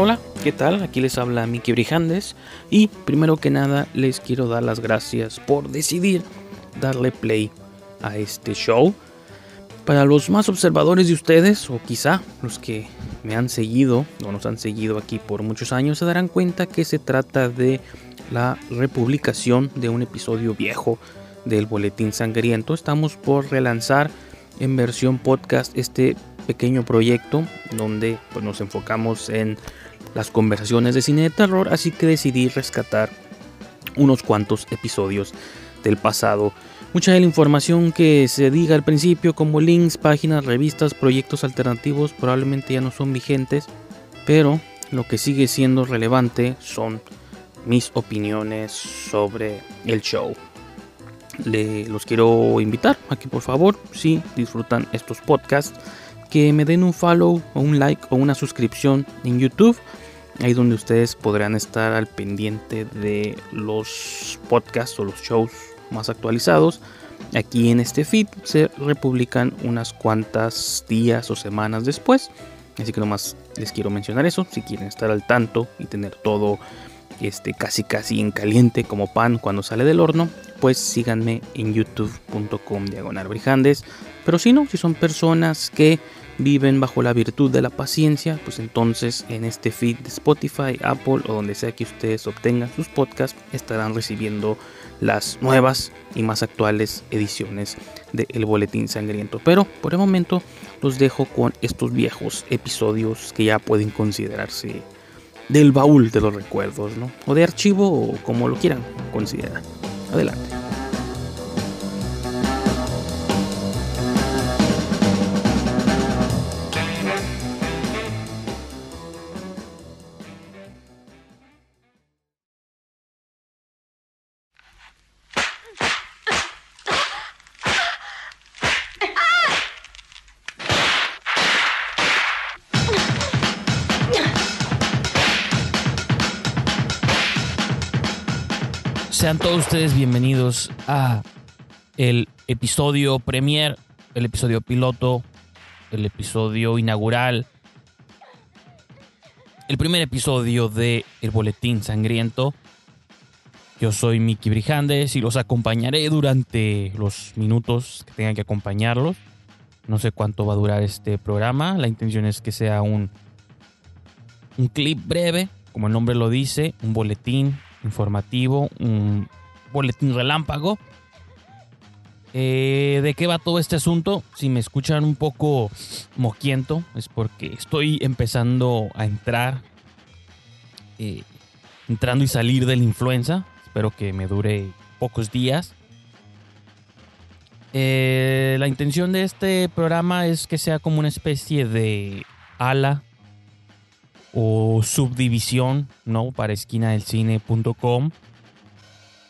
Hola, ¿qué tal? Aquí les habla Miki Brijandes y primero que nada les quiero dar las gracias por decidir darle play a este show. Para los más observadores de ustedes, o quizá los que me han seguido o nos han seguido aquí por muchos años, se darán cuenta que se trata de la republicación de un episodio viejo del Boletín Sangriento. Estamos por relanzar en versión podcast este pequeño proyecto donde pues, nos enfocamos en las conversaciones de cine de terror, así que decidí rescatar unos cuantos episodios del pasado. Mucha de la información que se diga al principio, como links, páginas, revistas, proyectos alternativos, probablemente ya no son vigentes, pero lo que sigue siendo relevante son mis opiniones sobre el show. Le, los quiero invitar a que por favor, si disfrutan estos podcasts, que me den un follow o un like o una suscripción en YouTube. Ahí donde ustedes podrán estar al pendiente de los podcasts o los shows más actualizados. Aquí en este feed se republican unas cuantas días o semanas después. Así que nomás les quiero mencionar eso. Si quieren estar al tanto y tener todo este, casi casi en caliente como pan cuando sale del horno, pues síganme en youtube.com diagonal Pero si no, si son personas que viven bajo la virtud de la paciencia, pues entonces en este feed de Spotify, Apple o donde sea que ustedes obtengan sus podcasts, estarán recibiendo las nuevas y más actuales ediciones de El Boletín Sangriento. Pero por el momento los dejo con estos viejos episodios que ya pueden considerarse del baúl de los recuerdos, ¿no? O de archivo o como lo quieran considerar. Adelante. Sean todos ustedes bienvenidos a el episodio premier, el episodio piloto, el episodio inaugural, el primer episodio de El Boletín Sangriento. Yo soy Miki Brijandes y los acompañaré durante los minutos que tengan que acompañarlos. No sé cuánto va a durar este programa. La intención es que sea un, un clip breve, como el nombre lo dice, un boletín informativo, un boletín relámpago. Eh, ¿De qué va todo este asunto? Si me escuchan un poco moquiento, es porque estoy empezando a entrar, eh, entrando y salir de la influenza. Espero que me dure pocos días. Eh, la intención de este programa es que sea como una especie de ala o subdivisión, ¿no? Para esquinadelcine.com.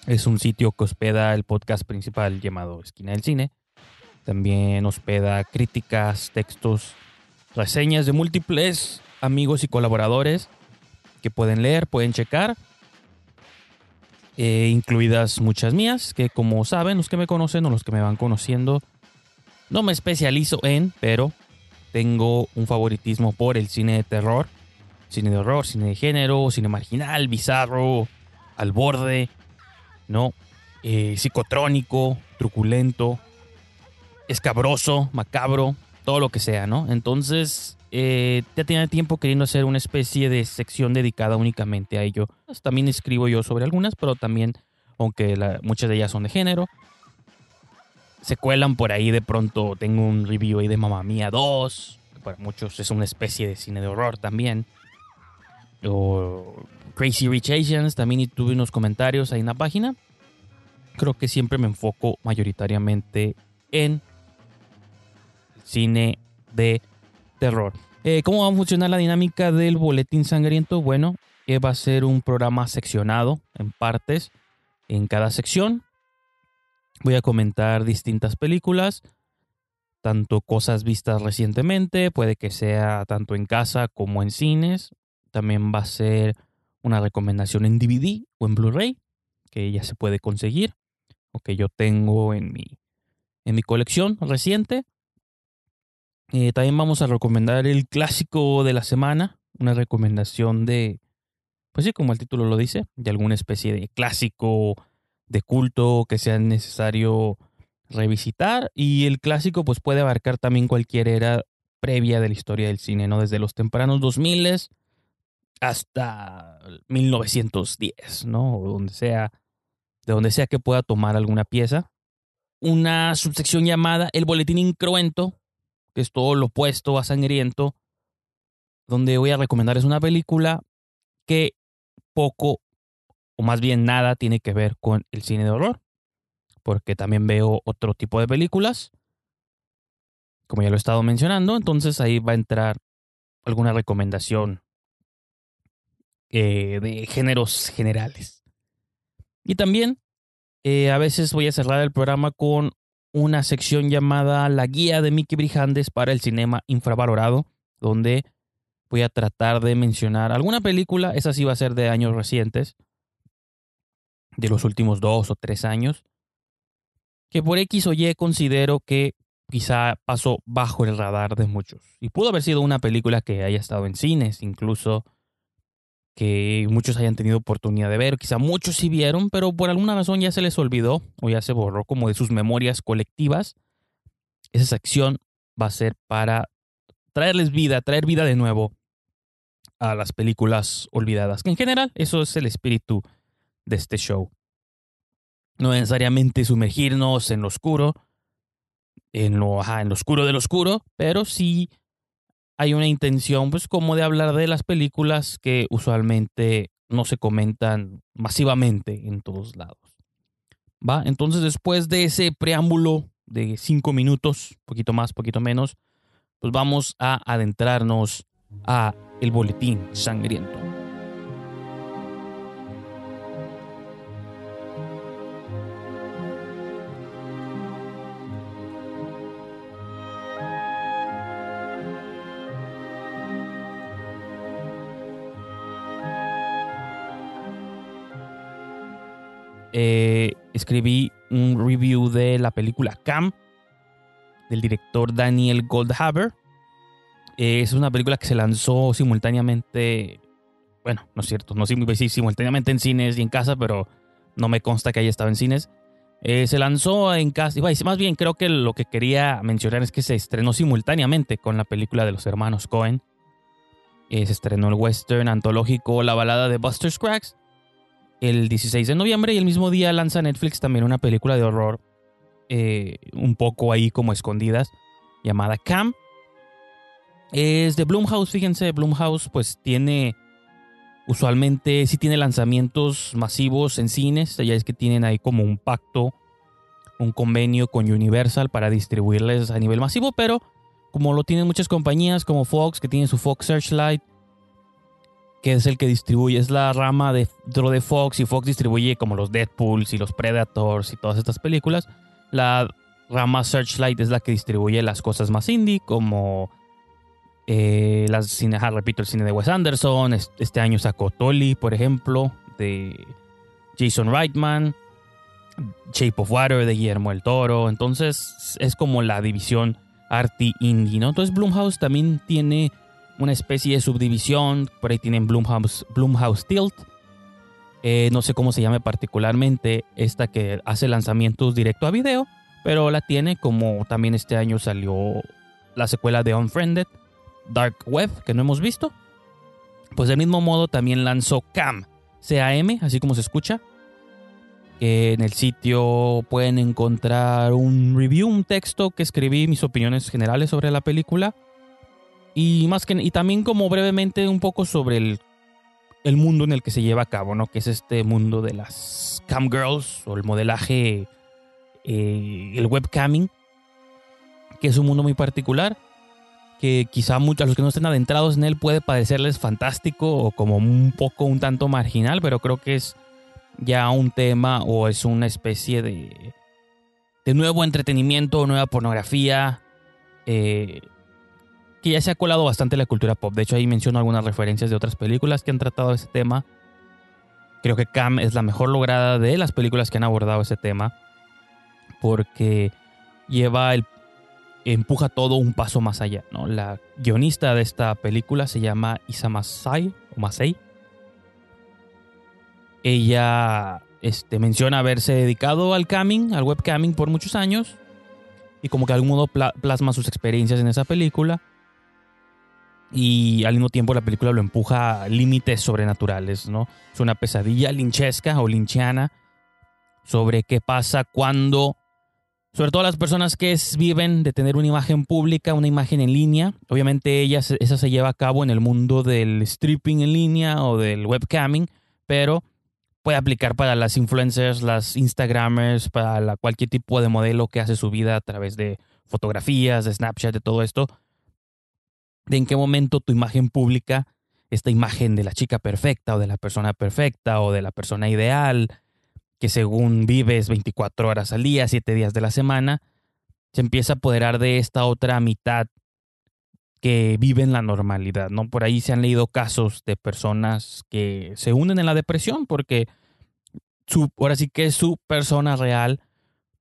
Es un sitio que hospeda el podcast principal llamado Esquina del Cine. También hospeda críticas, textos, reseñas de múltiples amigos y colaboradores que pueden leer, pueden checar. Eh, incluidas muchas mías, que como saben, los que me conocen o los que me van conociendo, no me especializo en, pero tengo un favoritismo por el cine de terror cine de horror, cine de género, cine marginal, bizarro, al borde, ¿no? Eh, psicotrónico, truculento, escabroso, macabro, todo lo que sea, ¿no? Entonces, eh, ya tenía tiempo queriendo hacer una especie de sección dedicada únicamente a ello. También escribo yo sobre algunas, pero también, aunque muchas de ellas son de género, se cuelan por ahí de pronto. Tengo un review ahí de Mamma Mía 2, que para muchos es una especie de cine de horror también o Crazy Rich Asians, también tuve unos comentarios ahí en la página. Creo que siempre me enfoco mayoritariamente en cine de terror. Eh, ¿Cómo va a funcionar la dinámica del boletín sangriento? Bueno, va a ser un programa seccionado en partes en cada sección. Voy a comentar distintas películas, tanto cosas vistas recientemente, puede que sea tanto en casa como en cines, también va a ser una recomendación en DVD o en Blu-ray, que ya se puede conseguir, o que yo tengo en mi, en mi colección reciente. Eh, también vamos a recomendar el clásico de la semana, una recomendación de, pues sí, como el título lo dice, de alguna especie de clásico de culto que sea necesario revisitar. Y el clásico pues puede abarcar también cualquier era previa de la historia del cine, ¿no? Desde los tempranos 2000 hasta 1910, ¿no? O donde sea, de donde sea que pueda tomar alguna pieza. Una subsección llamada El Boletín Incruento, que es todo lo opuesto a Sangriento, donde voy a recomendar es una película que poco o más bien nada tiene que ver con el cine de horror, porque también veo otro tipo de películas, como ya lo he estado mencionando, entonces ahí va a entrar alguna recomendación eh, de géneros generales. Y también eh, a veces voy a cerrar el programa con una sección llamada La Guía de Mickey Brijandes para el Cinema Infravalorado, donde voy a tratar de mencionar alguna película, esa sí va a ser de años recientes, de los últimos dos o tres años, que por X o Y considero que quizá pasó bajo el radar de muchos. Y pudo haber sido una película que haya estado en cines, incluso que muchos hayan tenido oportunidad de ver, quizá muchos sí vieron, pero por alguna razón ya se les olvidó o ya se borró como de sus memorias colectivas. Esa sección va a ser para traerles vida, traer vida de nuevo a las películas olvidadas, que en general eso es el espíritu de este show. No necesariamente sumergirnos en lo oscuro, en lo, en lo oscuro del oscuro, pero sí hay una intención, pues, como de hablar de las películas que usualmente no se comentan masivamente en todos lados. ¿Va? Entonces, después de ese preámbulo de cinco minutos, poquito más, poquito menos, pues vamos a adentrarnos a el boletín sangriento. Eh, escribí un review de la película Cam del director Daniel Goldhaber es una película que se lanzó simultáneamente, bueno, no es cierto, no sí, simultáneamente en cines y en casa, pero no me consta que haya estado en cines. Eh, se lanzó en casa, más bien creo que lo que quería mencionar es que se estrenó simultáneamente con la película de los hermanos Cohen. Eh, se estrenó el western antológico La balada de Buster Scruggs el 16 de noviembre y el mismo día lanza Netflix también una película de horror eh, un poco ahí como escondidas llamada Cam. Es de Blumhouse, fíjense, Blumhouse pues tiene, usualmente sí tiene lanzamientos masivos en cines, ya es que tienen ahí como un pacto, un convenio con Universal para distribuirles a nivel masivo, pero como lo tienen muchas compañías como Fox, que tiene su Fox Searchlight, que es el que distribuye, es la rama de, de Fox y Fox distribuye como los Deadpools y los Predators y todas estas películas. La rama Searchlight es la que distribuye las cosas más indie como eh, las cine, repito, el cine de Wes Anderson. Este año sacó Tolly, por ejemplo, de Jason Reitman. Shape of Water de Guillermo el Toro. Entonces es como la división arty indie, ¿no? Entonces Blumhouse también tiene una especie de subdivisión. Por ahí tienen Blumhouse, Blumhouse Tilt. Eh, no sé cómo se llame particularmente esta que hace lanzamientos directo a video. Pero la tiene como también este año salió la secuela de Unfriended Dark Web, que no hemos visto. Pues del mismo modo también lanzó CAM, C-A-M, así como se escucha. en el sitio pueden encontrar un review, un texto que escribí mis opiniones generales sobre la película. Y más que y también como brevemente un poco sobre el, el mundo en el que se lleva a cabo, ¿no? Que es este mundo de las cam girls o el modelaje, eh, el webcamming, que es un mundo muy particular que quizá muchos, los que no estén adentrados en él puede parecerles fantástico o como un poco un tanto marginal, pero creo que es ya un tema o es una especie de, de nuevo entretenimiento, nueva pornografía, eh, que ya se ha colado bastante la cultura pop. De hecho, ahí menciono algunas referencias de otras películas que han tratado ese tema. Creo que Cam es la mejor lograda de las películas que han abordado ese tema, porque lleva el empuja todo un paso más allá, ¿no? La guionista de esta película se llama Isa Masai. Ella este, menciona haberse dedicado al camming, al webcamming por muchos años y como que de algún modo plasma sus experiencias en esa película y al mismo tiempo la película lo empuja a límites sobrenaturales, ¿no? Es una pesadilla linchesca o linchiana sobre qué pasa cuando, sobre todo las personas que viven de tener una imagen pública, una imagen en línea, obviamente ella, esa se lleva a cabo en el mundo del stripping en línea o del webcamming, pero puede aplicar para las influencers, las Instagramers, para cualquier tipo de modelo que hace su vida a través de fotografías, de Snapchat, de todo esto de en qué momento tu imagen pública, esta imagen de la chica perfecta o de la persona perfecta o de la persona ideal, que según vives 24 horas al día, 7 días de la semana, se empieza a apoderar de esta otra mitad que vive en la normalidad, ¿no? Por ahí se han leído casos de personas que se unen en la depresión porque su, ahora sí que su persona real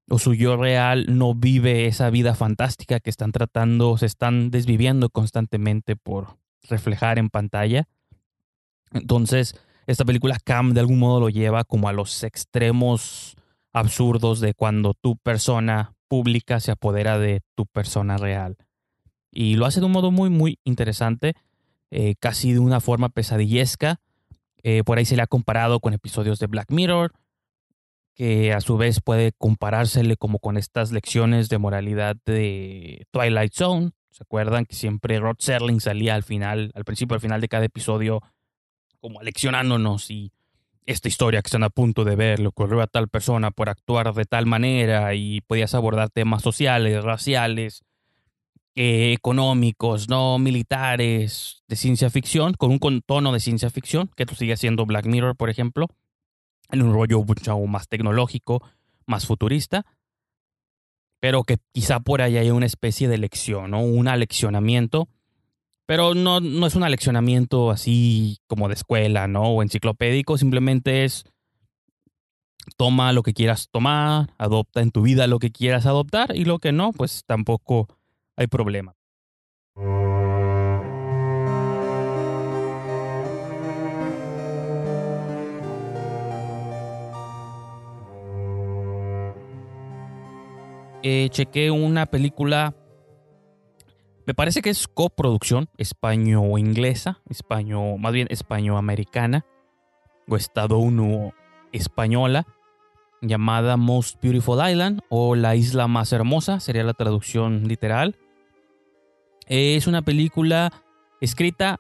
o su yo real no vive esa vida fantástica que están tratando, se están desviviendo constantemente por reflejar en pantalla. Entonces, esta película Cam de algún modo lo lleva como a los extremos absurdos de cuando tu persona pública se apodera de tu persona real. Y lo hace de un modo muy, muy interesante, eh, casi de una forma pesadillesca. Eh, por ahí se le ha comparado con episodios de Black Mirror, que a su vez puede comparársele como con estas lecciones de moralidad de Twilight Zone. ¿Se acuerdan que siempre Rod Serling salía al final, al principio al final de cada episodio, como leccionándonos y esta historia que están a punto de ver le ocurrió a tal persona por actuar de tal manera y podías abordar temas sociales, raciales, eh, económicos, no militares, de ciencia ficción, con un tono de ciencia ficción, que esto sigue siendo Black Mirror, por ejemplo en un rollo mucho más tecnológico, más futurista, pero que quizá por ahí haya una especie de lección, ¿no? Un aleccionamiento, pero no, no es un aleccionamiento así como de escuela, ¿no? O enciclopédico, simplemente es toma lo que quieras tomar, adopta en tu vida lo que quieras adoptar y lo que no, pues tampoco hay problema. Eh, chequé una película, me parece que es coproducción español-inglesa, español, más bien español-americana, o estadounidense-española, llamada Most Beautiful Island o La Isla Más Hermosa, sería la traducción literal. Es una película escrita,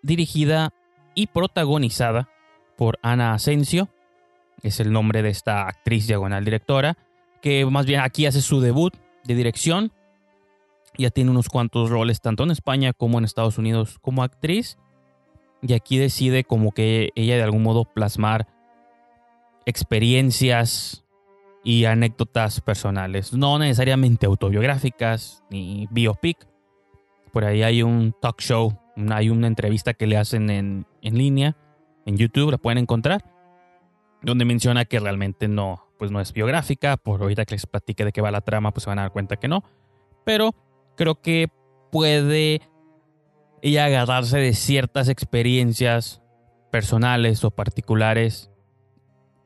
dirigida y protagonizada por Ana Asensio, es el nombre de esta actriz diagonal directora que más bien aquí hace su debut de dirección. Ya tiene unos cuantos roles tanto en España como en Estados Unidos como actriz. Y aquí decide como que ella de algún modo plasmar experiencias y anécdotas personales. No necesariamente autobiográficas ni biopic. Por ahí hay un talk show, hay una entrevista que le hacen en, en línea, en YouTube, la pueden encontrar, donde menciona que realmente no, pues no es biográfica, por ahorita que les platique de qué va la trama, pues se van a dar cuenta que no. Pero creo que puede ella agarrarse de ciertas experiencias personales o particulares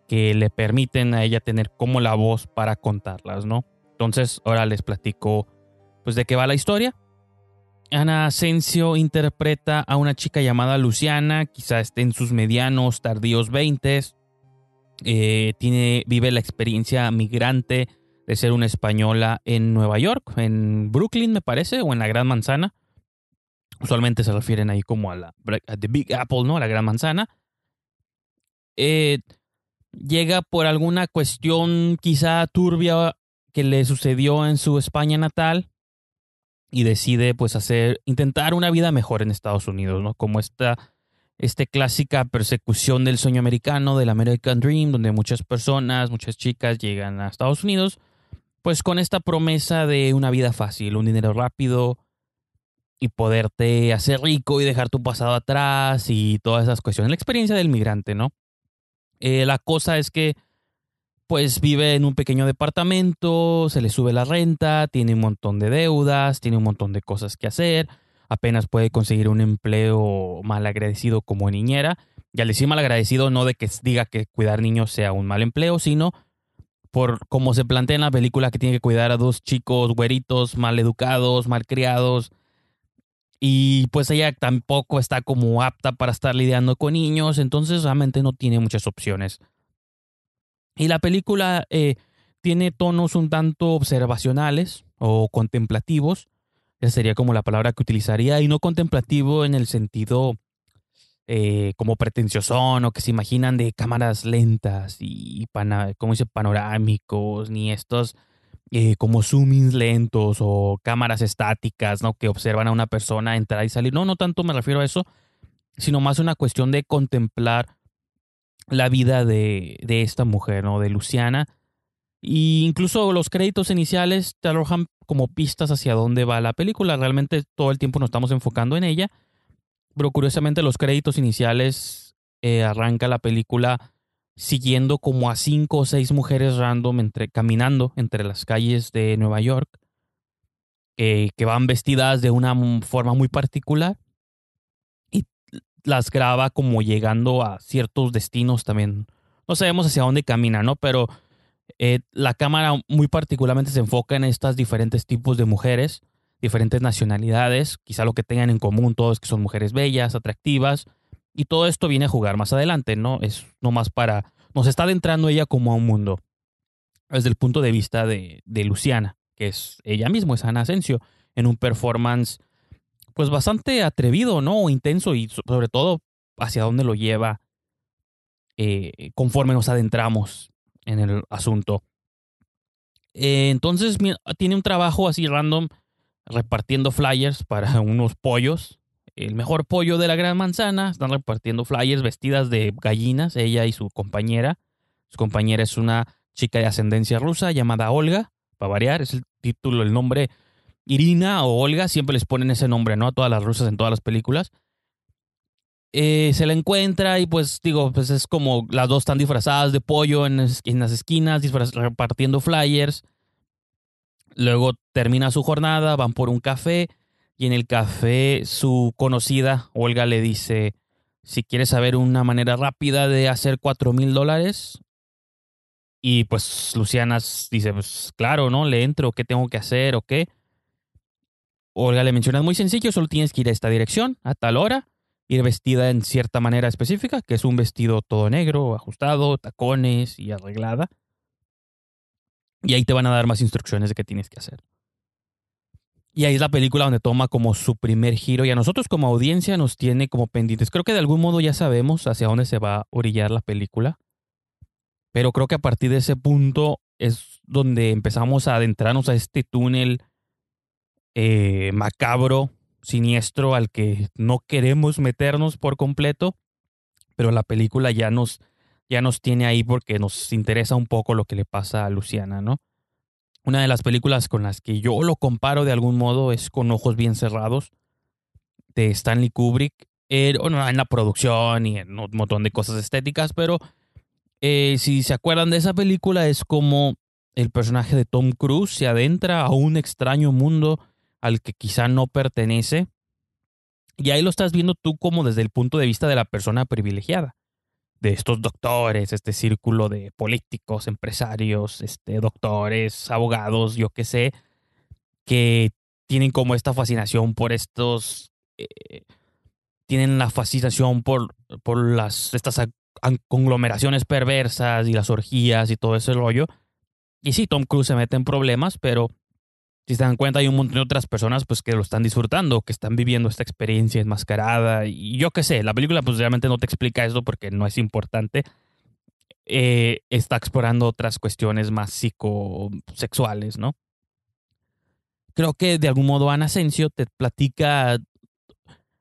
que le permiten a ella tener como la voz para contarlas, ¿no? Entonces, ahora les platico pues de qué va la historia. Ana Asensio interpreta a una chica llamada Luciana, quizá esté en sus medianos, tardíos 20 eh, tiene, vive la experiencia migrante de ser una española en Nueva York, en Brooklyn me parece, o en la Gran Manzana. Usualmente se refieren ahí como a la the Big Apple, ¿no? La Gran Manzana. Eh, llega por alguna cuestión quizá turbia que le sucedió en su España natal y decide pues hacer, intentar una vida mejor en Estados Unidos, ¿no? Como esta esta clásica persecución del sueño americano, del American Dream, donde muchas personas, muchas chicas llegan a Estados Unidos, pues con esta promesa de una vida fácil, un dinero rápido y poderte hacer rico y dejar tu pasado atrás y todas esas cuestiones. La experiencia del migrante, ¿no? Eh, la cosa es que pues vive en un pequeño departamento, se le sube la renta, tiene un montón de deudas, tiene un montón de cosas que hacer, apenas puede conseguir un empleo mal agradecido como niñera. Y al decir mal agradecido no de que diga que cuidar niños sea un mal empleo, sino por como se plantea en la película que tiene que cuidar a dos chicos güeritos, mal educados, mal criados. Y pues ella tampoco está como apta para estar lidiando con niños, entonces realmente no tiene muchas opciones. Y la película eh, tiene tonos un tanto observacionales o contemplativos. Esa sería como la palabra que utilizaría. Y no contemplativo en el sentido eh, como pretenciosón o que se imaginan de cámaras lentas y, como dice, panorámicos, ni estos eh, como zoomings lentos o cámaras estáticas, ¿no? Que observan a una persona entrar y salir. No, no tanto me refiero a eso, sino más una cuestión de contemplar la vida de, de esta mujer, ¿no? De Luciana. Y incluso los créditos iniciales arrojan como pistas hacia dónde va la película. Realmente todo el tiempo nos estamos enfocando en ella. Pero curiosamente los créditos iniciales eh, arranca la película siguiendo como a cinco o seis mujeres random entre, caminando entre las calles de Nueva York, que van vestidas de una forma muy particular las graba como llegando a ciertos destinos también. No sabemos hacia dónde camina, ¿no? Pero eh, la cámara muy particularmente se enfoca en estos diferentes tipos de mujeres, diferentes nacionalidades, quizá lo que tengan en común todos que son mujeres bellas, atractivas, y todo esto viene a jugar más adelante, ¿no? Es nomás para... Nos está adentrando ella como a un mundo, desde el punto de vista de, de Luciana, que es ella misma, es Ana Asensio, en un performance pues bastante atrevido, ¿no? Intenso y sobre todo hacia dónde lo lleva eh, conforme nos adentramos en el asunto. Eh, entonces tiene un trabajo así random repartiendo flyers para unos pollos. El mejor pollo de la gran manzana. Están repartiendo flyers vestidas de gallinas, ella y su compañera. Su compañera es una chica de ascendencia rusa llamada Olga, para variar, es el título, el nombre Irina o Olga, siempre les ponen ese nombre, ¿no? A todas las rusas en todas las películas. Eh, se la encuentra y pues digo, pues es como las dos están disfrazadas de pollo en, las esquinas, repartiendo flyers. Luego termina su jornada, van por un café y en el café su conocida Olga le dice, si quieres saber una manera rápida de hacer cuatro mil dólares. Y pues Luciana dice, pues claro, ¿no? Le entro, ¿qué tengo que hacer o qué? Olga le menciona, es muy sencillo, solo tienes que ir a esta dirección, a tal hora, ir vestida en cierta manera específica, que es un vestido todo negro, ajustado, tacones y arreglada. Y ahí te van a dar más instrucciones de qué tienes que hacer. Y ahí es la película donde toma como su primer giro y a nosotros como audiencia nos tiene como pendientes. Creo que de algún modo ya sabemos hacia dónde se va a orillar la película. Pero creo que a partir de ese punto es donde empezamos a adentrarnos a este túnel eh, macabro, siniestro, al que no queremos meternos por completo, pero la película ya nos, ya nos tiene ahí porque nos interesa un poco lo que le pasa a Luciana, ¿no? Una de las películas con las que yo lo comparo de algún modo es Con Ojos Bien Cerrados, de Stanley Kubrick. Eh, en la producción y en un montón de cosas estéticas, pero eh, si se acuerdan de esa película, es como el personaje de Tom Cruise se adentra a un extraño mundo al que quizá no pertenece. Y ahí lo estás viendo tú como desde el punto de vista de la persona privilegiada, de estos doctores, este círculo de políticos, empresarios, este, doctores, abogados, yo qué sé, que tienen como esta fascinación por estos, eh, tienen la fascinación por, por las, estas conglomeraciones perversas y las orgías y todo ese rollo. Y sí, Tom Cruise se mete en problemas, pero si se dan cuenta, hay un montón de otras personas pues, que lo están disfrutando, que están viviendo esta experiencia enmascarada. Y yo qué sé, la película pues realmente no te explica eso porque no es importante. Eh, está explorando otras cuestiones más psicosexuales, ¿no? Creo que de algún modo Ana Asensio te platica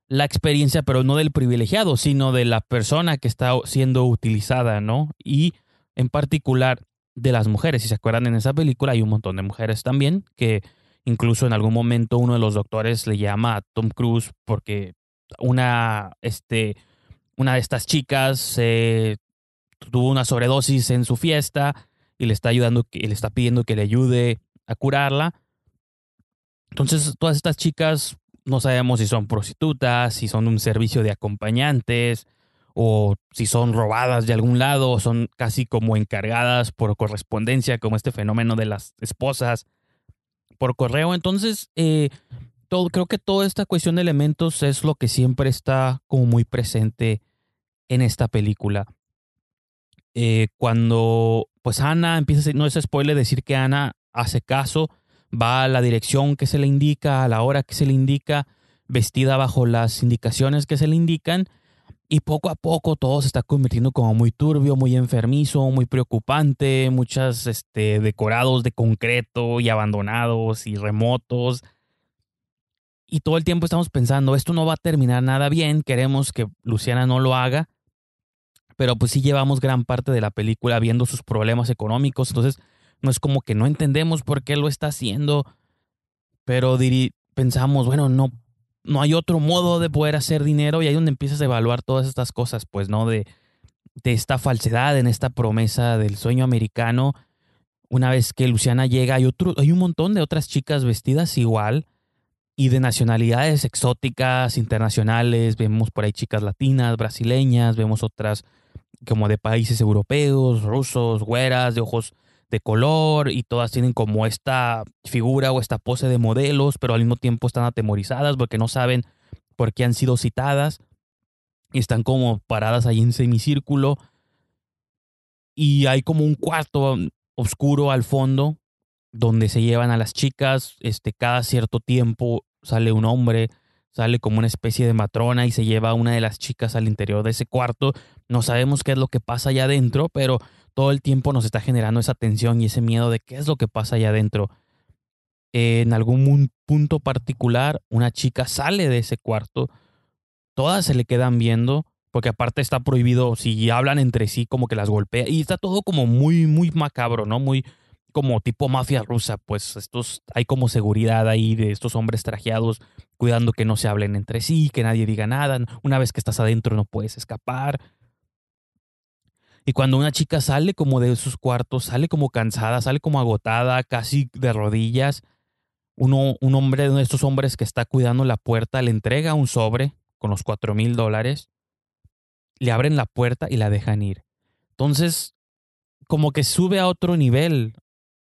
la experiencia, pero no del privilegiado, sino de la persona que está siendo utilizada, ¿no? Y en particular de las mujeres. Si se acuerdan en esa película hay un montón de mujeres también que incluso en algún momento uno de los doctores le llama a Tom Cruise porque una, este, una de estas chicas tuvo una sobredosis en su fiesta y le está ayudando, y le está pidiendo que le ayude a curarla. Entonces, todas estas chicas no sabemos si son prostitutas, si son un servicio de acompañantes, o si son robadas de algún lado, o son casi como encargadas por correspondencia, como este fenómeno de las esposas por correo. Entonces, eh, todo, creo que toda esta cuestión de elementos es lo que siempre está como muy presente en esta película. Eh, cuando pues Ana empieza, no es spoiler decir que Ana hace caso, va a la dirección que se le indica, a la hora que se le indica, vestida bajo las indicaciones que se le indican, y poco a poco todo se está convirtiendo como muy turbio, muy enfermizo, muy preocupante, muchas este, decorados de concreto y abandonados y remotos. Y todo el tiempo estamos pensando, esto no va a terminar nada bien, queremos que Luciana no lo haga, pero pues sí llevamos gran parte de la película viendo sus problemas económicos, entonces no es como que no entendemos por qué lo está haciendo, pero pensamos, bueno, no, no hay otro modo de poder hacer dinero y ahí es donde empiezas a evaluar todas estas cosas, pues, ¿no? De, de esta falsedad, en esta promesa del sueño americano. Una vez que Luciana llega, hay, otro, hay un montón de otras chicas vestidas igual y de nacionalidades exóticas, internacionales. Vemos por ahí chicas latinas, brasileñas, vemos otras como de países europeos, rusos, güeras, de ojos de color y todas tienen como esta figura o esta pose de modelos, pero al mismo tiempo están atemorizadas porque no saben por qué han sido citadas y están como paradas ahí en semicírculo y hay como un cuarto oscuro al fondo donde se llevan a las chicas, este cada cierto tiempo sale un hombre sale como una especie de matrona y se lleva a una de las chicas al interior de ese cuarto. No sabemos qué es lo que pasa allá adentro, pero todo el tiempo nos está generando esa tensión y ese miedo de qué es lo que pasa allá adentro. En algún punto particular, una chica sale de ese cuarto, todas se le quedan viendo, porque aparte está prohibido, si hablan entre sí, como que las golpea, y está todo como muy, muy macabro, ¿no? Muy, como tipo mafia rusa, pues estos hay como seguridad ahí de estos hombres trajeados cuidando que no se hablen entre sí, que nadie diga nada. Una vez que estás adentro no puedes escapar. Y cuando una chica sale como de sus cuartos, sale como cansada, sale como agotada, casi de rodillas, uno, un hombre, uno de estos hombres que está cuidando la puerta, le entrega un sobre con los cuatro mil dólares, le abren la puerta y la dejan ir. Entonces, como que sube a otro nivel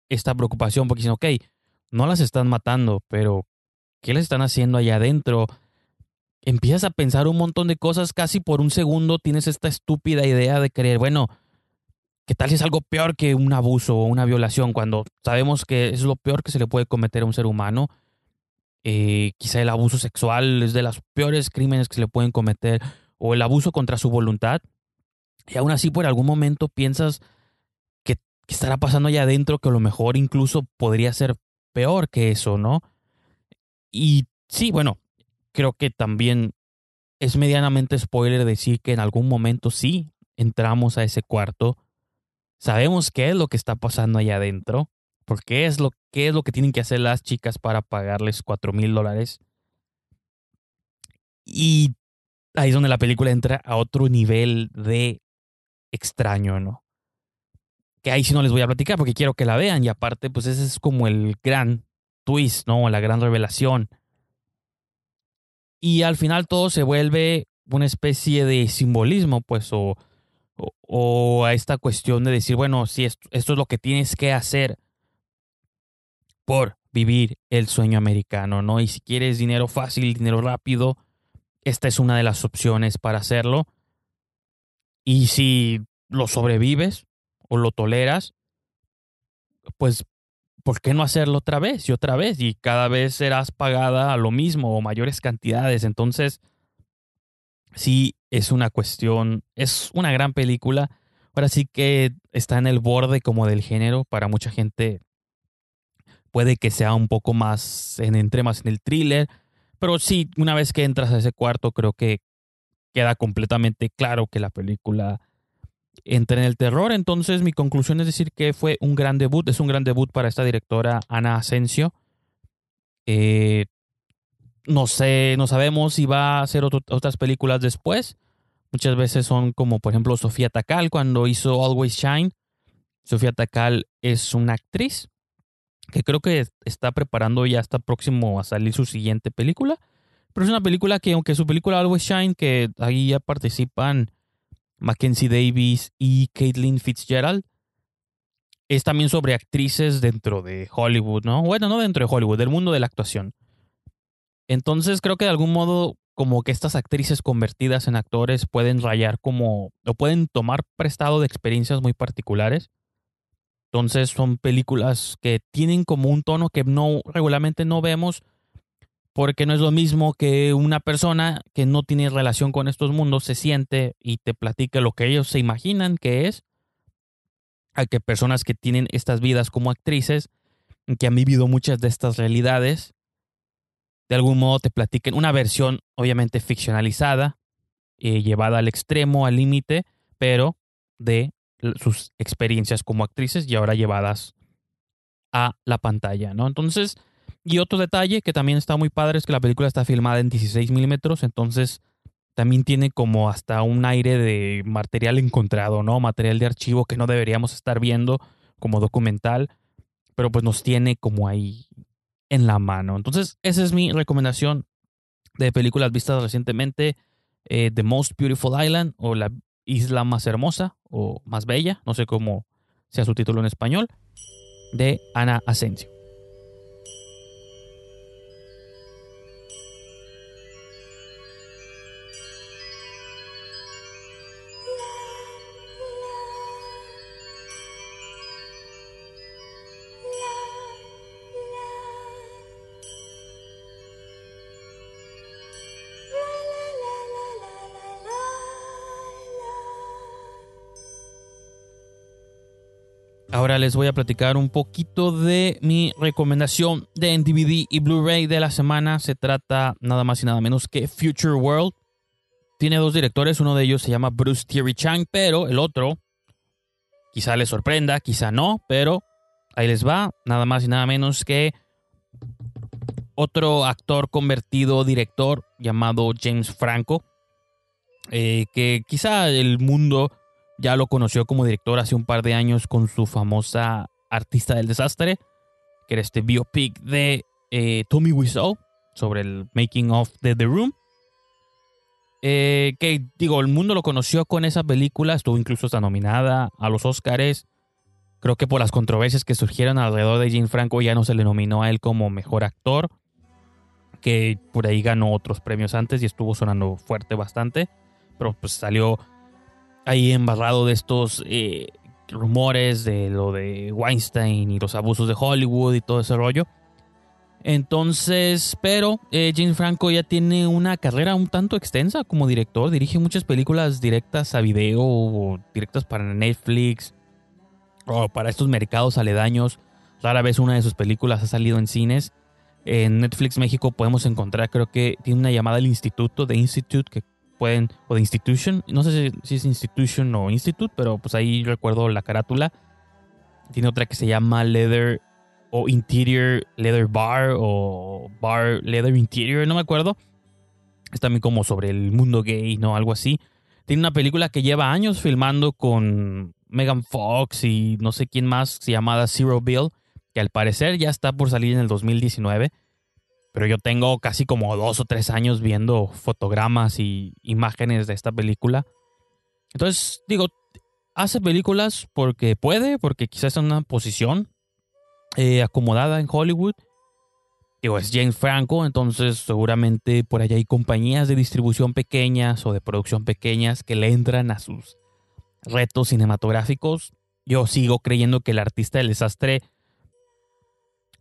esta preocupación porque dicen, ok, no las están matando, pero ¿qué les están haciendo allá adentro? Empiezas a pensar un montón de cosas, casi por un segundo tienes esta estúpida idea de creer, bueno, ¿qué tal si es algo peor que un abuso o una violación? Cuando sabemos que es lo peor que se le puede cometer a un ser humano. Eh, quizá el abuso sexual es de los peores crímenes que se le pueden cometer, o el abuso contra su voluntad. Y aún así, por algún momento piensas, ¿qué estará pasando allá adentro que a lo mejor incluso podría ser peor que eso, ¿no? Y sí, bueno, creo que también es medianamente spoiler decir que en algún momento sí entramos a ese cuarto, sabemos qué es lo que está pasando allá adentro, porque es lo, qué es lo que tienen que hacer las chicas para pagarles cuatro mil dólares. Y ahí es donde la película entra a otro nivel de extraño, ¿no? que ahí sí no les voy a platicar porque quiero que la vean y aparte pues ese es como el gran twist, ¿no? La gran revelación. Y al final todo se vuelve una especie de simbolismo, pues, o, a esta cuestión de decir, bueno, si esto, esto es lo que tienes que hacer por vivir el sueño americano, ¿no? Y si quieres dinero fácil, dinero rápido, esta es una de las opciones para hacerlo. Y si lo sobrevives, o lo toleras, pues, ¿por qué no hacerlo otra vez y otra vez? Y cada vez serás pagada a lo mismo o mayores cantidades. Entonces, sí, es una cuestión, es una gran película. Ahora sí que está en el borde como del género. Para mucha gente puede que sea un poco más, en, entre más en el thriller. Pero sí, una vez que entras a ese cuarto, creo que queda completamente claro que la película entré en el terror. Entonces mi conclusión es decir que fue un gran debut, es un gran debut para esta directora Ana Asensio. Eh, no sé, no sabemos si va a hacer otras películas después. Muchas veces son como por ejemplo Sofía Takal cuando hizo Always Shine. Sofía Takal es una actriz que creo que está preparando ya está próximo a salir su siguiente película. Pero es una película que, aunque su película Always Shine, que ahí ya participan Mackenzie Davis y Caitlin Fitzgerald, es también sobre actrices dentro de Hollywood, ¿no? Bueno, no dentro de Hollywood, del mundo de la actuación. Entonces creo que de algún modo como que estas actrices convertidas en actores pueden rayar como, o pueden tomar prestado de experiencias muy particulares. Entonces son películas que tienen como un tono que no regularmente no vemos porque no es lo mismo que una persona que no tiene relación con estos mundos se siente y te platique lo que ellos se imaginan que es a que personas que tienen estas vidas como actrices, que han vivido muchas de estas realidades, de algún modo te platiquen una versión obviamente ficcionalizada, eh, llevada al extremo, al límite, pero de sus experiencias como actrices y ahora llevadas a la pantalla, ¿no? Entonces, y otro detalle que también está muy padre es que la película está filmada en 16 milímetros, entonces también tiene como hasta un aire de material encontrado, ¿no? Material de archivo que no deberíamos estar viendo como documental, pero pues nos tiene como ahí en la mano. Entonces, esa es mi recomendación de películas vistas recientemente. Eh, The Most Beautiful Island o La Isla Más Hermosa o Más Bella, no sé cómo sea su título en español, de Ana Asensio. Les voy a platicar un poquito de mi recomendación de DVD y Blu-ray de la semana. Se trata nada más y nada menos que Future World. Tiene dos directores, uno de ellos se llama Bruce Thierry Chang, pero el otro quizá les sorprenda, quizá no, pero ahí les va, nada más y nada menos que otro actor convertido director llamado James Franco, eh, que quizá el mundo ya lo conoció como director hace un par de años con su famosa Artista del Desastre, que era este biopic de eh, Tommy Wiseau sobre el making of de The Room. Eh, que digo, el mundo lo conoció con esa película, estuvo incluso hasta nominada a los Oscars. Creo que por las controversias que surgieron alrededor de Jane Franco ya no se le nominó a él como mejor actor, que por ahí ganó otros premios antes y estuvo sonando fuerte bastante, pero pues salió ahí embarrado de estos eh, rumores de lo de Weinstein y los abusos de Hollywood y todo ese rollo. Entonces, pero eh, James Franco ya tiene una carrera un tanto extensa como director. Dirige muchas películas directas a video o directas para Netflix o para estos mercados aledaños. Rara vez una de sus películas ha salido en cines. En Netflix México podemos encontrar, creo que tiene una llamada El Instituto de Institute que pueden, o de Institution, no sé si, es Institution o Institute, pero pues ahí recuerdo la carátula. Tiene otra que se llama Leather o Interior Leather Bar o Bar Leather Interior, no me acuerdo. Es también como sobre el mundo gay, ¿no? Algo así. Tiene una película que lleva años filmando con Megan Fox y no sé quién más, llamada Zero Bill, que al parecer ya está por salir en el 2019 pero yo tengo casi como dos o tres años viendo fotogramas y imágenes de esta película. Entonces, digo, hace películas porque puede, porque quizás en una posición eh, acomodada en Hollywood. Digo, es James Franco, entonces seguramente por allá hay compañías de distribución pequeñas o de producción pequeñas que le entran a sus retos cinematográficos. Yo sigo creyendo que el artista del desastre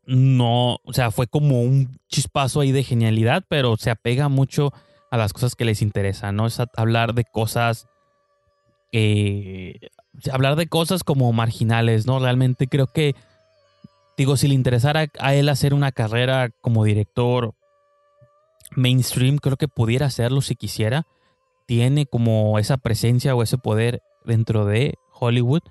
no, o sea, fue como un chispazo ahí de genialidad, pero se apega mucho a las cosas que les interesan, ¿no? Es hablar de cosas, eh, hablar de cosas como marginales, ¿no? Realmente creo que, digo, si le interesara a él hacer una carrera como director mainstream, creo que pudiera hacerlo si quisiera. Tiene como esa presencia o ese poder dentro de Hollywood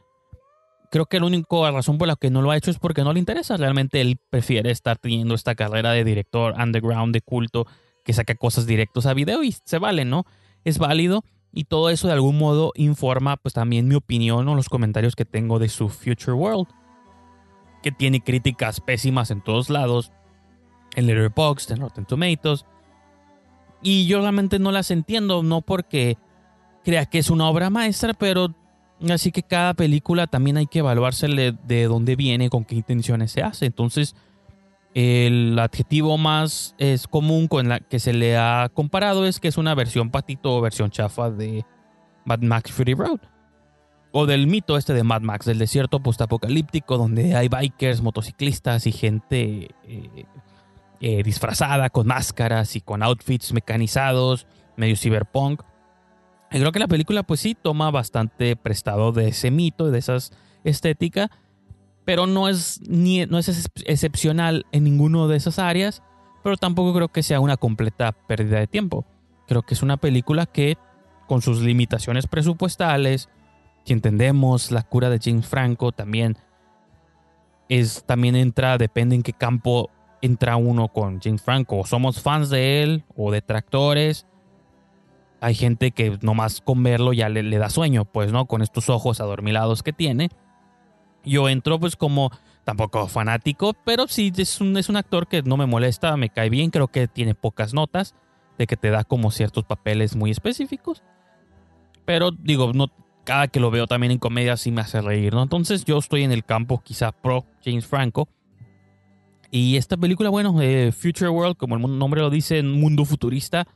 creo que la única razón por la que no lo ha hecho es porque no le interesa. Realmente él prefiere estar teniendo esta carrera de director underground, de culto, que saca cosas directos a video y se vale, ¿no? Es válido. Y todo eso de algún modo informa pues también mi opinión o los comentarios que tengo de su Future World. Que tiene críticas pésimas en todos lados. En Letterboxd, en Rotten Tomatoes. Y yo realmente no las entiendo, no porque crea que es una obra maestra, pero así que cada película también hay que evaluarse de dónde viene, con qué intenciones se hace. Entonces, el adjetivo más es común con la que se le ha comparado es que es una versión patito o versión chafa de Mad Max Fury Road. O del mito este de Mad Max, del desierto postapocalíptico, donde hay bikers, motociclistas y gente eh, eh, disfrazada con máscaras y con outfits mecanizados, medio cyberpunk. Y creo que la película, pues sí, toma bastante prestado de ese mito, de esa estética pero no es, ni, no es excepcional en ninguno de esas áreas, pero tampoco creo que sea una completa pérdida de tiempo. Creo que es una película que, con sus limitaciones presupuestales, si entendemos la cura de James Franco, también es también entra, depende en qué campo entra uno con James Franco. O somos fans de él o detractores. Hay gente que nomás con verlo ya le, le da sueño, pues, ¿no? Con estos ojos adormilados que tiene. Yo entro pues como tampoco fanático, pero sí es un, es un actor que no me molesta, me cae bien, creo que tiene pocas notas, de que te da como ciertos papeles muy específicos. Pero digo, no, cada que lo veo también en comedia sí me hace reír, ¿no? Entonces yo estoy en el campo quizá pro James Franco. Y esta película, bueno, eh, Future World, como el nombre lo dice, mundo futurista,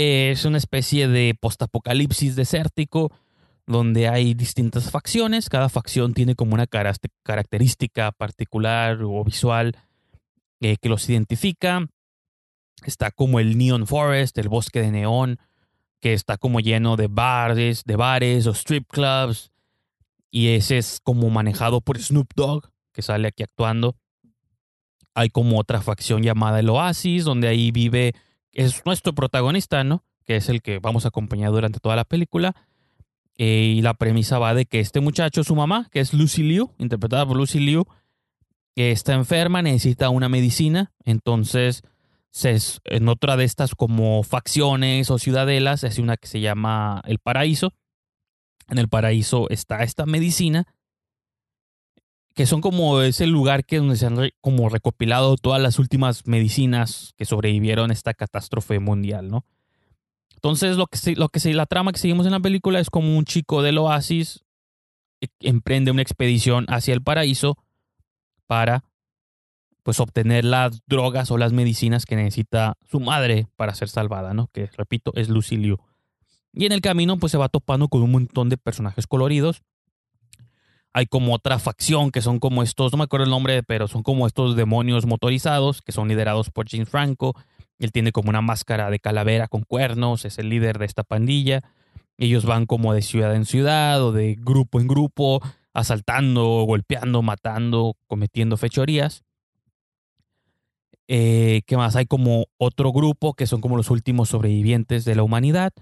es una especie de postapocalipsis desértico donde hay distintas facciones, cada facción tiene como una característica particular o visual eh, que los identifica. Está como el Neon Forest, el bosque de neón, que está como lleno de bares, de bares o strip clubs. Y ese es como manejado por Snoop Dogg, que sale aquí actuando. Hay como otra facción llamada el Oasis, donde ahí vive, es nuestro protagonista, ¿no? Que es el que vamos a acompañar durante toda la película eh, y la premisa va de que este muchacho, su mamá, que es Lucy Liu, interpretada por Lucy Liu, que está enferma, necesita una medicina. Entonces, en otra de estas como facciones o ciudadelas, es una que se llama El Paraíso. En el Paraíso está esta medicina, que son como ese lugar que donde se han como recopilado todas las últimas medicinas que sobrevivieron a esta catástrofe mundial, ¿no? Entonces, lo que, lo que la trama que seguimos en la película es como un chico del oasis e, emprende una expedición hacia el paraíso para pues obtener las drogas o las medicinas que necesita su madre para ser salvada, ¿no? Que repito, es Lucy Liu. Y en el camino pues se va topando con un montón de personajes coloridos. Hay como otra facción que son como estos, no me acuerdo el nombre, pero son como estos demonios motorizados que son liderados por James Franco. Él tiene como una máscara de calavera con cuernos, es el líder de esta pandilla. Ellos van como de ciudad en ciudad o de grupo en grupo, asaltando, golpeando, matando, cometiendo fechorías. Eh, ¿Qué más? Hay como otro grupo que son como los últimos sobrevivientes de la humanidad.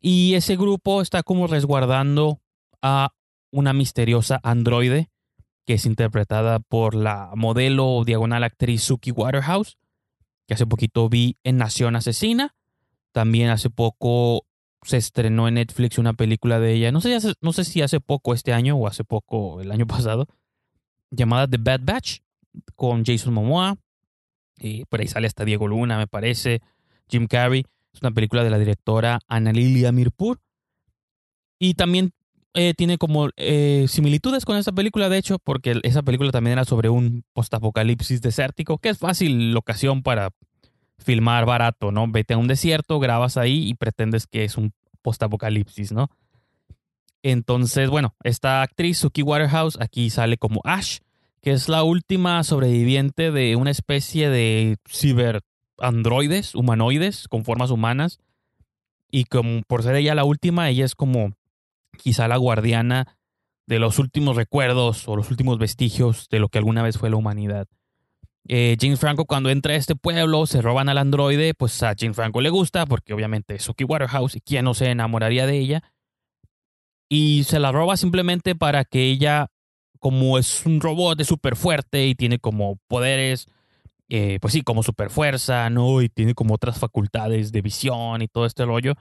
Y ese grupo está como resguardando a una misteriosa androide que es interpretada por la modelo diagonal actriz Suki Waterhouse que hace poquito vi en Nación Asesina. También hace poco se estrenó en Netflix una película de ella, no sé, no sé si hace poco este año o hace poco el año pasado, llamada The Bad Batch, con Jason Momoa. Y por ahí sale hasta Diego Luna, me parece. Jim Carrey. Es una película de la directora Ana Lilia Mirpur. Y también eh, tiene como eh, similitudes con esa película, de hecho, porque esa película también era sobre un postapocalipsis desértico, que es fácil locación para filmar barato, ¿no? Vete a un desierto, grabas ahí y pretendes que es un postapocalipsis, ¿no? Entonces, bueno, esta actriz, Suki Waterhouse, aquí sale como Ash, que es la última sobreviviente de una especie de ciberandroides, humanoides, con formas humanas. Y como por ser ella la última, ella es como quizá la guardiana de los últimos recuerdos o los últimos vestigios de lo que alguna vez fue la humanidad. Eh, James Franco cuando entra a este pueblo, se roban al androide, pues a James Franco le gusta, porque obviamente es Suki Waterhouse y quién no se enamoraría de ella. Y se la roba simplemente para que ella, como es un robot, es súper fuerte y tiene como poderes, eh, pues sí, como super fuerza, ¿no? Y tiene como otras facultades de visión y todo este rollo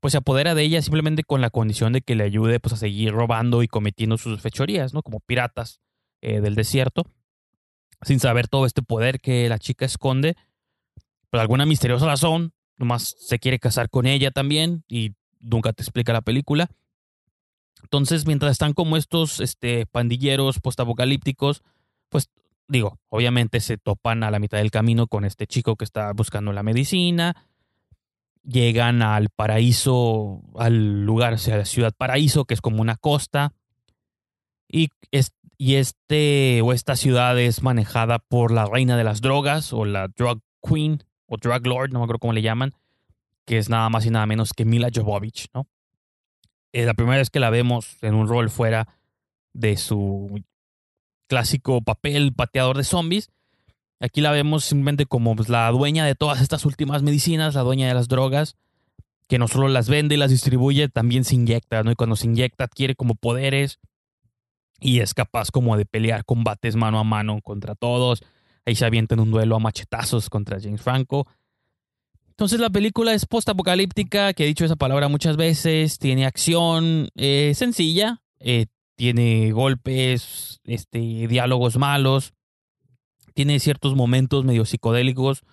pues se apodera de ella simplemente con la condición de que le ayude pues a seguir robando y cometiendo sus fechorías, ¿no? Como piratas eh, del desierto, sin saber todo este poder que la chica esconde. Por alguna misteriosa razón, nomás se quiere casar con ella también y nunca te explica la película. Entonces, mientras están como estos este, pandilleros postapocalípticos, pues digo, obviamente se topan a la mitad del camino con este chico que está buscando la medicina. Llegan al paraíso, al lugar, o sea, la ciudad paraíso, que es como una costa. Y, y este o esta ciudad es manejada por la reina de las drogas o la drug queen o drug lord, no me acuerdo cómo le llaman, que es nada más y nada menos que Mila Jovovich, ¿no? Es la primera vez que la vemos en un rol fuera de su clásico papel pateador de zombies. Aquí la vemos simplemente como pues, la dueña de todas estas últimas medicinas, la dueña de las drogas, que no solo las vende y las distribuye, también se inyecta, ¿no? Y cuando se inyecta adquiere como poderes y es capaz como de pelear combates mano a mano contra todos. Ahí se avienta en un duelo a machetazos contra James Franco. Entonces la película es post-apocalíptica, que he dicho esa palabra muchas veces, tiene acción eh, sencilla, eh, tiene golpes, este, diálogos malos, tiene ciertos momentos medio psicodélicos,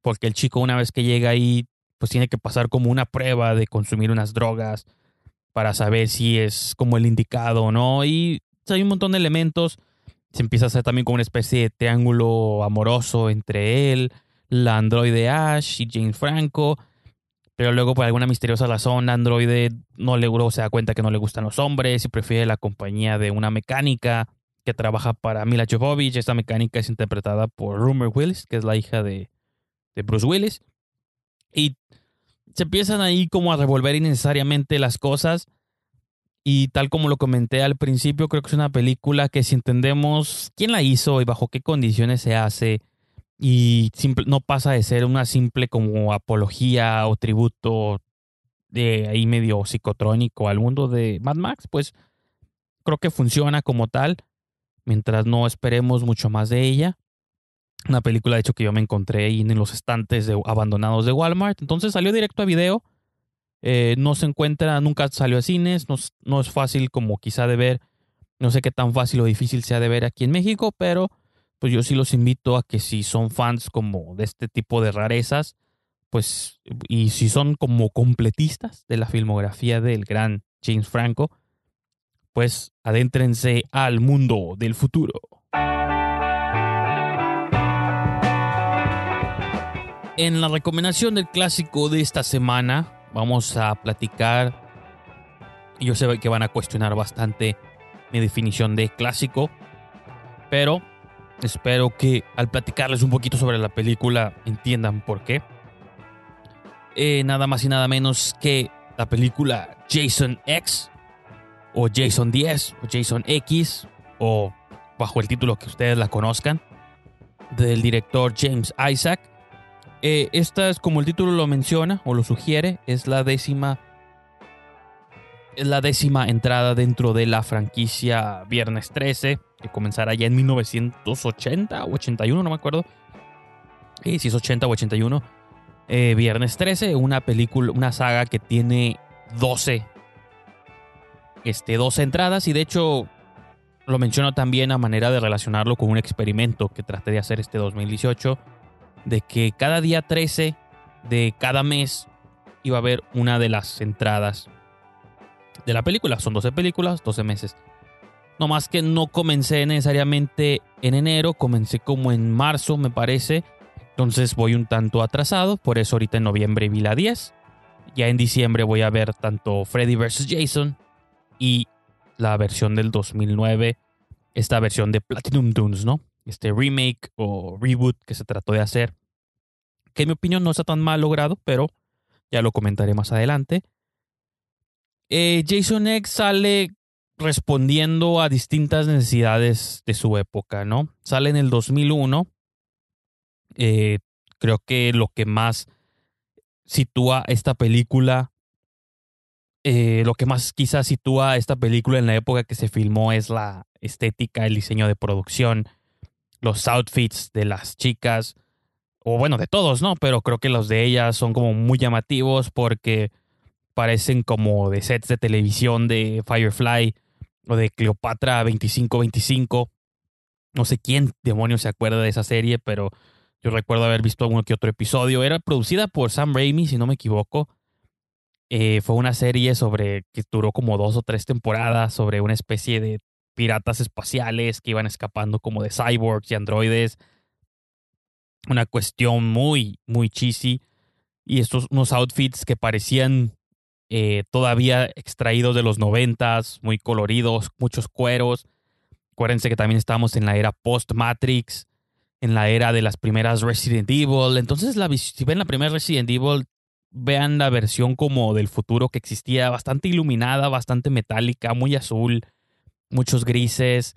porque el chico una vez que llega ahí, pues tiene que pasar como una prueba de consumir unas drogas para saber si es como el indicado o no, y hay un montón de elementos, se empieza a hacer también como una especie de triángulo amoroso entre él, la androide Ash y James Franco. Pero luego, por alguna misteriosa razón, Android no le se da cuenta que no le gustan los hombres y prefiere la compañía de una mecánica que trabaja para Mila Jovovich. Esta mecánica es interpretada por Rumor Willis, que es la hija de, Bruce Willis. Y se empiezan ahí como a revolver innecesariamente las cosas. Y tal como lo comenté al principio, creo que es una película que si entendemos quién la hizo y bajo qué condiciones se hace, y no pasa de ser una simple como apología o tributo de ahí medio psicotrónico al mundo de Mad Max, pues creo que funciona como tal, mientras no esperemos mucho más de ella. Una película, de hecho, que yo me encontré ahí en los estantes de, abandonados de Walmart. Entonces salió directo a video. Eh, no se encuentra, nunca salió a cines. No, no es fácil como quizá de ver. No sé qué tan fácil o difícil sea de ver aquí en México, pero pues yo sí los invito a que si son fans como de este tipo de rarezas, pues, y si son como completistas de la filmografía del gran James Franco, pues adéntrense al mundo del futuro. En la recomendación del clásico de esta semana, vamos a platicar. Yo sé que van a cuestionar bastante mi definición de clásico, pero Espero que al platicarles un poquito sobre la película entiendan por qué. Eh, nada más y nada menos que la película Jason X o Jason 10 o Jason X o bajo el título que ustedes la conozcan del director James Isaac. Eh, esta es como el título lo menciona o lo sugiere, es la décima es la décima entrada dentro de la franquicia Viernes 13 que comenzará ya en 1980 o 81, no me acuerdo. si es 80 o 81. Eh, Viernes 13, una película, una saga que tiene 12, este, 12 entradas y de hecho lo menciono también a manera de relacionarlo con un experimento que traté de hacer este 2018, de que cada día 13 de cada mes iba a haber una de las entradas de la película. Son 12 películas, 12 meses. No más que no comencé necesariamente en enero, comencé como en marzo, me parece. Entonces voy un tanto atrasado, por eso ahorita en noviembre vi la 10. Ya en diciembre voy a ver tanto Freddy vs. Jason y la versión del 2009, esta versión de Platinum Dunes, ¿no? Este remake o reboot que se trató de hacer. Que en mi opinión no está tan mal logrado, pero ya lo comentaré más adelante. Eh, Jason X sale respondiendo a distintas necesidades de su época, ¿no? Sale en el 2001. Eh, creo que lo que más sitúa esta película, eh, lo que más quizás sitúa esta película en la época que se filmó es la estética, el diseño de producción, los outfits de las chicas, o bueno, de todos, ¿no? Pero creo que los de ellas son como muy llamativos porque parecen como de sets de televisión de Firefly o de Cleopatra 2525. No sé quién demonios se acuerda de esa serie, pero yo recuerdo haber visto alguno que otro episodio. Era producida por Sam Raimi, si no me equivoco. Eh, fue una serie sobre que duró como dos o tres temporadas sobre una especie de piratas espaciales que iban escapando como de cyborgs y androides. Una cuestión muy, muy cheesy. Y estos unos outfits que parecían eh, todavía extraídos de los noventas, muy coloridos, muchos cueros. Acuérdense que también estamos en la era post-Matrix, en la era de las primeras Resident Evil. Entonces, la, si ven la primera Resident Evil, vean la versión como del futuro que existía, bastante iluminada, bastante metálica, muy azul, muchos grises.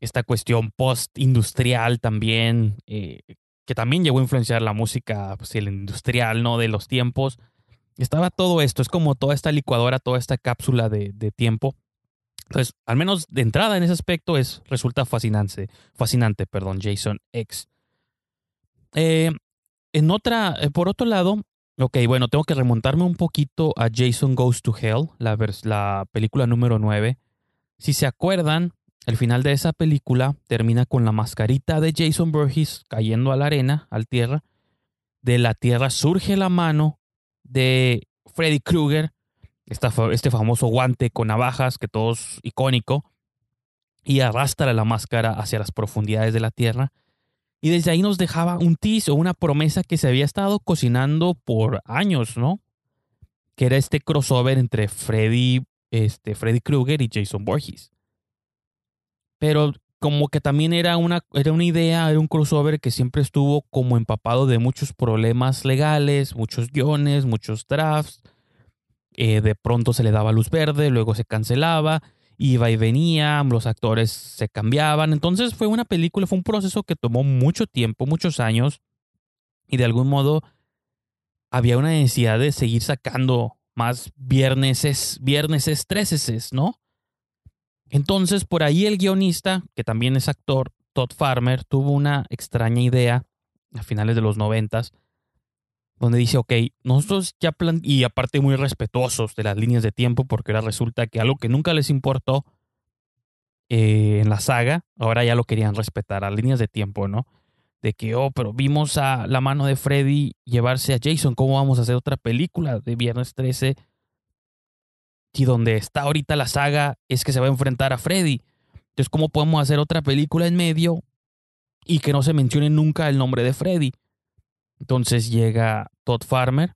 Esta cuestión post-industrial también, eh, que también llegó a influenciar la música pues, el industrial ¿no? de los tiempos. Estaba todo esto, es como toda esta licuadora, toda esta cápsula de, tiempo. Entonces, al menos de entrada en ese aspecto es, resulta fascinante, fascinante, perdón, Jason X. Eh, en otra, eh, por otro lado, ok, bueno, tengo que remontarme un poquito a Jason Goes to Hell, la, la película número 9. Si se acuerdan, el final de esa película termina con la mascarita de Jason Burgess cayendo a la arena, al tierra. De la tierra surge la mano de Freddy Krueger, este famoso guante con navajas que todos icónico, y arrastra la máscara hacia las profundidades de la tierra. Y desde ahí nos dejaba un tease o una promesa que se había estado cocinando por años, ¿no? Que era este crossover entre Freddy, este, Freddy Krueger y Jason Borges. Pero como que también era una, era una idea, era un crossover que siempre estuvo como empapado de muchos problemas legales, muchos guiones, muchos drafts. Eh, de pronto se le daba luz verde, luego se cancelaba, iba y venía, los actores se cambiaban. Entonces fue una película, fue un proceso que tomó mucho tiempo, muchos años, y de algún modo había una necesidad de seguir sacando más vierneses, vierneses, treseses, ¿no? Entonces, por ahí el guionista, que también es actor, Todd Farmer, tuvo una extraña idea a finales de los noventas, donde dice, ok, nosotros ya plan y aparte muy respetuosos de las líneas de tiempo, porque ahora resulta que algo que nunca les importó eh, en la saga, ahora ya lo querían respetar, a líneas de tiempo, ¿no? De que, oh, pero vimos a la mano de Freddy llevarse a Jason, ¿cómo vamos a hacer otra película de Viernes 13? y donde está ahorita la saga es que se va a enfrentar a Freddy. Entonces, ¿cómo podemos hacer otra película en medio y que no se mencione nunca el nombre de Freddy? Entonces llega Todd Farmer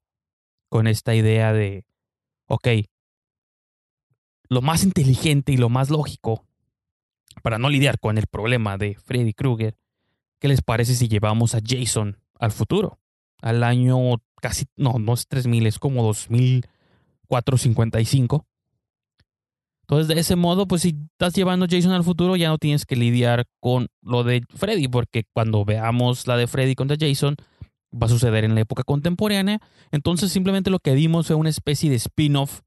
con esta idea de, ok, lo más inteligente y lo más lógico para no lidiar con el problema de Freddy Krueger, ¿qué les parece si llevamos a Jason al futuro? Al año casi, no, no es 3000, es como 2455. Entonces, de ese modo, pues si estás llevando a Jason al futuro, ya no tienes que lidiar con lo de Freddy, porque cuando veamos la de Freddy contra Jason, va a suceder en la época contemporánea. Entonces, simplemente lo que vimos fue una especie de spin-off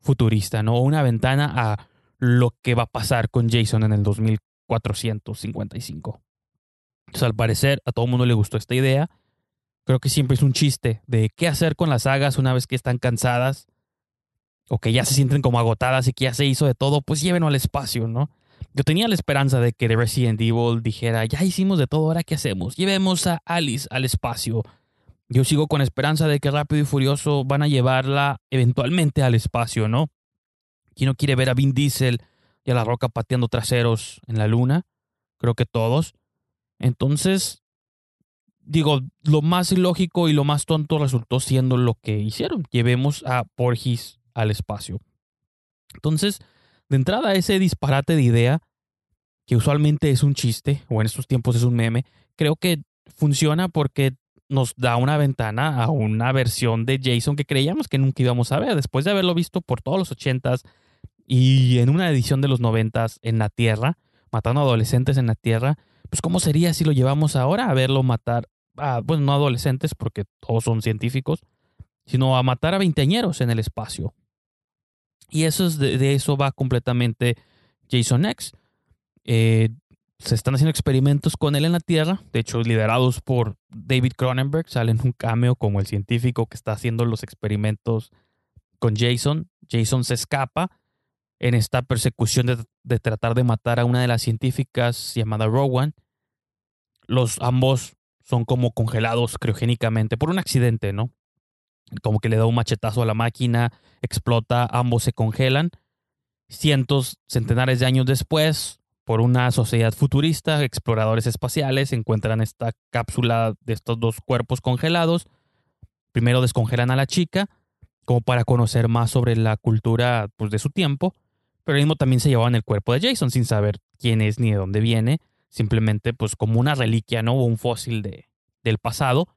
futurista, ¿no? Una ventana a lo que va a pasar con Jason en el 2455. Entonces, al parecer, a todo el mundo le gustó esta idea. Creo que siempre es un chiste de qué hacer con las sagas una vez que están cansadas o que ya se sienten como agotadas y que ya se hizo de todo, pues llévenlo al espacio, ¿no? Yo tenía la esperanza de que Resident Evil dijera, ya hicimos de todo, ahora qué hacemos? Llevemos a Alice al espacio. Yo sigo con esperanza de que Rápido y Furioso van a llevarla eventualmente al espacio, ¿no? ¿Quién no quiere ver a Vin Diesel y a La Roca pateando traseros en la luna? Creo que todos. Entonces, digo, lo más ilógico y lo más tonto resultó siendo lo que hicieron. Llevemos a Porgis al espacio. Entonces, de entrada, ese disparate de idea, que usualmente es un chiste, o en estos tiempos es un meme, creo que funciona porque nos da una ventana a una versión de Jason que creíamos que nunca íbamos a ver, después de haberlo visto por todos los ochentas y en una edición de los noventas en la Tierra, matando adolescentes en la Tierra, pues cómo sería si lo llevamos ahora a verlo matar a, bueno, no adolescentes porque todos son científicos, sino a matar a veinteañeros en el espacio. Y eso es de, eso va completamente Jason X. Eh, se están haciendo experimentos con él en la Tierra, de hecho liderados por David Cronenberg, sale en un cameo como el científico que está haciendo los experimentos con Jason. Jason se escapa en esta persecución de, de, tratar de matar a una de las científicas llamada Rowan. Los ambos son como congelados criogénicamente por un accidente, ¿no? Como que le da un machetazo a la máquina, explota, ambos se congelan. Cientos, centenares de años después, por una sociedad futurista, exploradores espaciales encuentran esta cápsula de estos dos cuerpos congelados. Primero descongelan a la chica, como para conocer más sobre la cultura pues, de su tiempo, pero mismo también se llevaban el cuerpo de Jason sin saber quién es ni de dónde viene, simplemente pues como una reliquia, ¿no? O un fósil de, del pasado.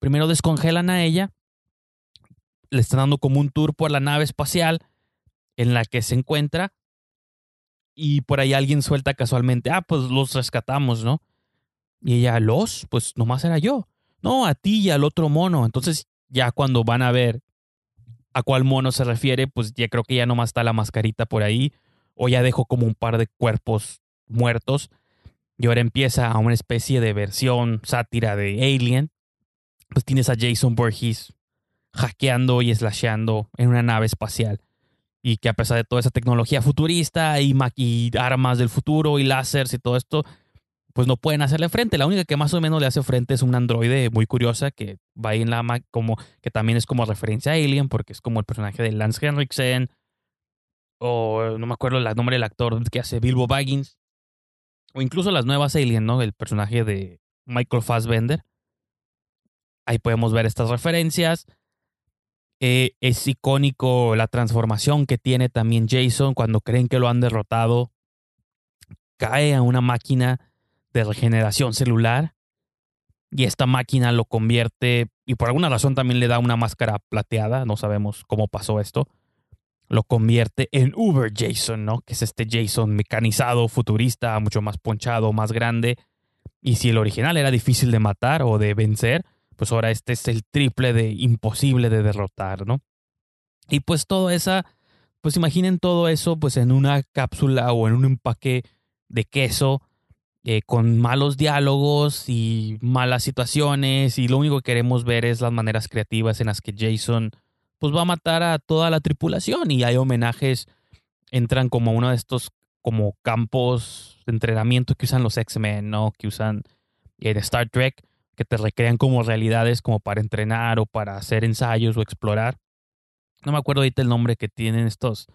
Primero descongelan a ella, le están dando como un tour por la nave espacial en la que se encuentra y por ahí alguien suelta casualmente, ah, pues los rescatamos, ¿no? Y ella, los, pues nomás era yo. No, a ti y al otro mono. Entonces ya cuando van a ver a cuál mono se refiere, pues ya creo que ya nomás está la mascarita por ahí o ya dejó como un par de cuerpos muertos. Y ahora empieza a una especie de versión sátira de Alien. Pues tienes a Jason Voorhees hackeando y slasheando en una nave espacial y que a pesar de toda esa tecnología futurista y, armas del futuro y láseres y todo esto, pues no pueden hacerle frente. La única que más o menos le hace frente es un androide muy curiosa que va ahí en la como que también es como referencia a Alien porque es como el personaje de Lance Henriksen o no me acuerdo el nombre del actor que hace Bilbo Baggins o incluso las nuevas Alien, ¿no? El personaje de Michael Fassbender. Ahí podemos ver estas referencias. Eh, es icónico la transformación que tiene también Jason cuando creen que lo han derrotado. Cae a una máquina de regeneración celular y esta máquina lo convierte, y por alguna razón también le da una máscara plateada, no sabemos cómo pasó esto, lo convierte en Uber Jason, ¿no? Que es este Jason mecanizado, futurista, mucho más ponchado, más grande. Y si el original era difícil de matar o de vencer, pues ahora este es el triple de imposible de derrotar, ¿no? Y pues todo esa, pues imaginen todo eso pues en una cápsula o en un empaque de queso eh, con malos diálogos y malas situaciones y lo único que queremos ver es las maneras creativas en las que Jason pues va a matar a toda la tripulación y hay homenajes, entran como uno de estos como campos de entrenamiento que usan los X-Men, ¿no? Que usan en Star Trek que te recrean como realidades como para entrenar o para hacer ensayos o explorar. No me acuerdo ahorita el nombre que tienen estos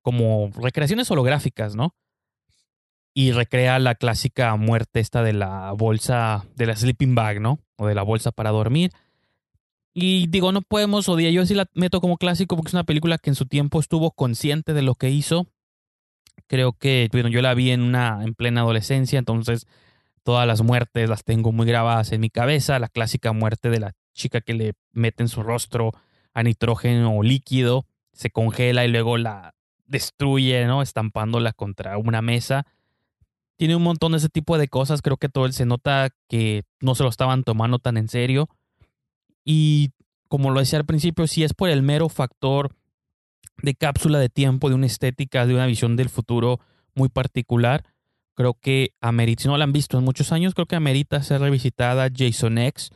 como recreaciones holográficas, ¿no? Y recrea la clásica muerte esta de la bolsa, de la sleeping bag, ¿no? O de la bolsa para dormir. Y digo, no podemos odiar, yo sí la meto como clásico porque es una película que en su tiempo estuvo consciente de lo que hizo. Creo que, bueno, yo la vi en una en plena adolescencia, entonces Todas las muertes las tengo muy grabadas en mi cabeza. La clásica muerte de la chica que le mete en su rostro a nitrógeno líquido, se congela y luego la destruye, ¿no? Estampándola contra una mesa. Tiene un montón de ese tipo de cosas. Creo que todo él se nota que no se lo estaban tomando tan en serio. Y como lo decía al principio, si es por el mero factor de cápsula de tiempo, de una estética, de una visión del futuro muy particular, Creo que amerita, si no la han visto en muchos años, creo que amerita ser revisitada Jason X,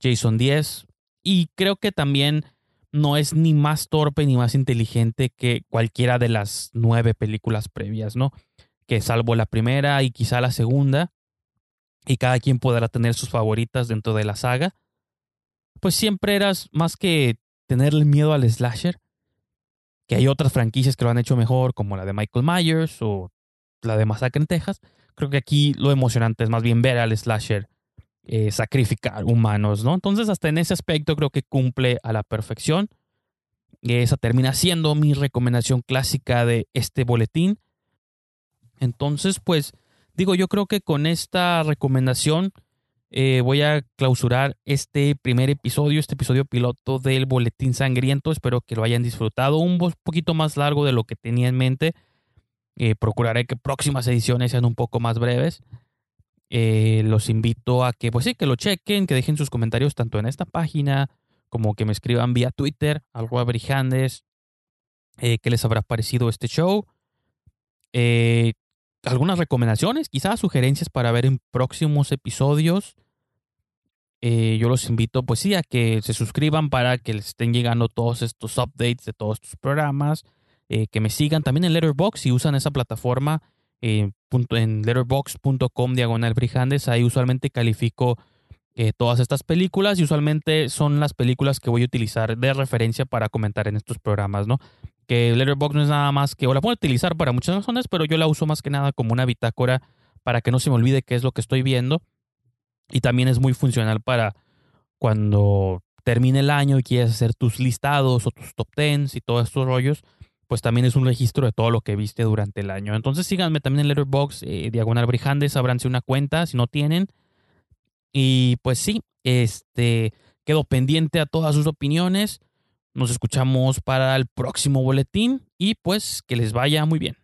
Jason 10. Y creo que también no es ni más torpe ni más inteligente que cualquiera de las nueve películas previas, ¿no? Que salvo la primera y quizá la segunda, y cada quien podrá tener sus favoritas dentro de la saga, pues siempre eras más que tenerle miedo al slasher, que hay otras franquicias que lo han hecho mejor, como la de Michael Myers o la de Masacre en Texas, creo que aquí lo emocionante es más bien ver al slasher eh, sacrificar humanos, ¿no? Entonces, hasta en ese aspecto creo que cumple a la perfección. Esa termina siendo mi recomendación clásica de este boletín. Entonces, pues, digo, yo creo que con esta recomendación eh, voy a clausurar este primer episodio, este episodio piloto del Boletín Sangriento. Espero que lo hayan disfrutado un poquito más largo de lo que tenía en mente. Eh, procuraré que próximas ediciones sean un poco más breves. Eh, los invito a que, pues sí, que lo chequen, que dejen sus comentarios tanto en esta página como que me escriban vía Twitter, algo brijandes, eh, qué les habrá parecido este show. algunas recomendaciones, quizás sugerencias para ver en próximos episodios. eh, yo los invito, pues sí, a que se suscriban para que les estén llegando todos estos updates de todos estos programas. Eh, que me sigan también en Letterboxd si usan esa plataforma eh, en letterboxd.com diagonal frijandes. Ahí usualmente califico todas estas películas y usualmente son las películas que voy a utilizar de referencia para comentar en estos programas, ¿no? Que Letterboxd no es nada más que, o la puedo utilizar para muchas razones, pero yo la uso más que nada como una bitácora para que no se me olvide qué es lo que estoy viendo y también es muy funcional para cuando termine el año y quieres hacer tus listados o tus top tens y todos estos rollos, pues también es un registro de todo lo que viste durante el año. Entonces síganme también en Letterboxd, eh, Diagonal Brijandes, abranse una cuenta si no tienen. Y pues sí, este, quedo pendiente a todas sus opiniones. Nos escuchamos para el próximo boletín y pues que les vaya muy bien.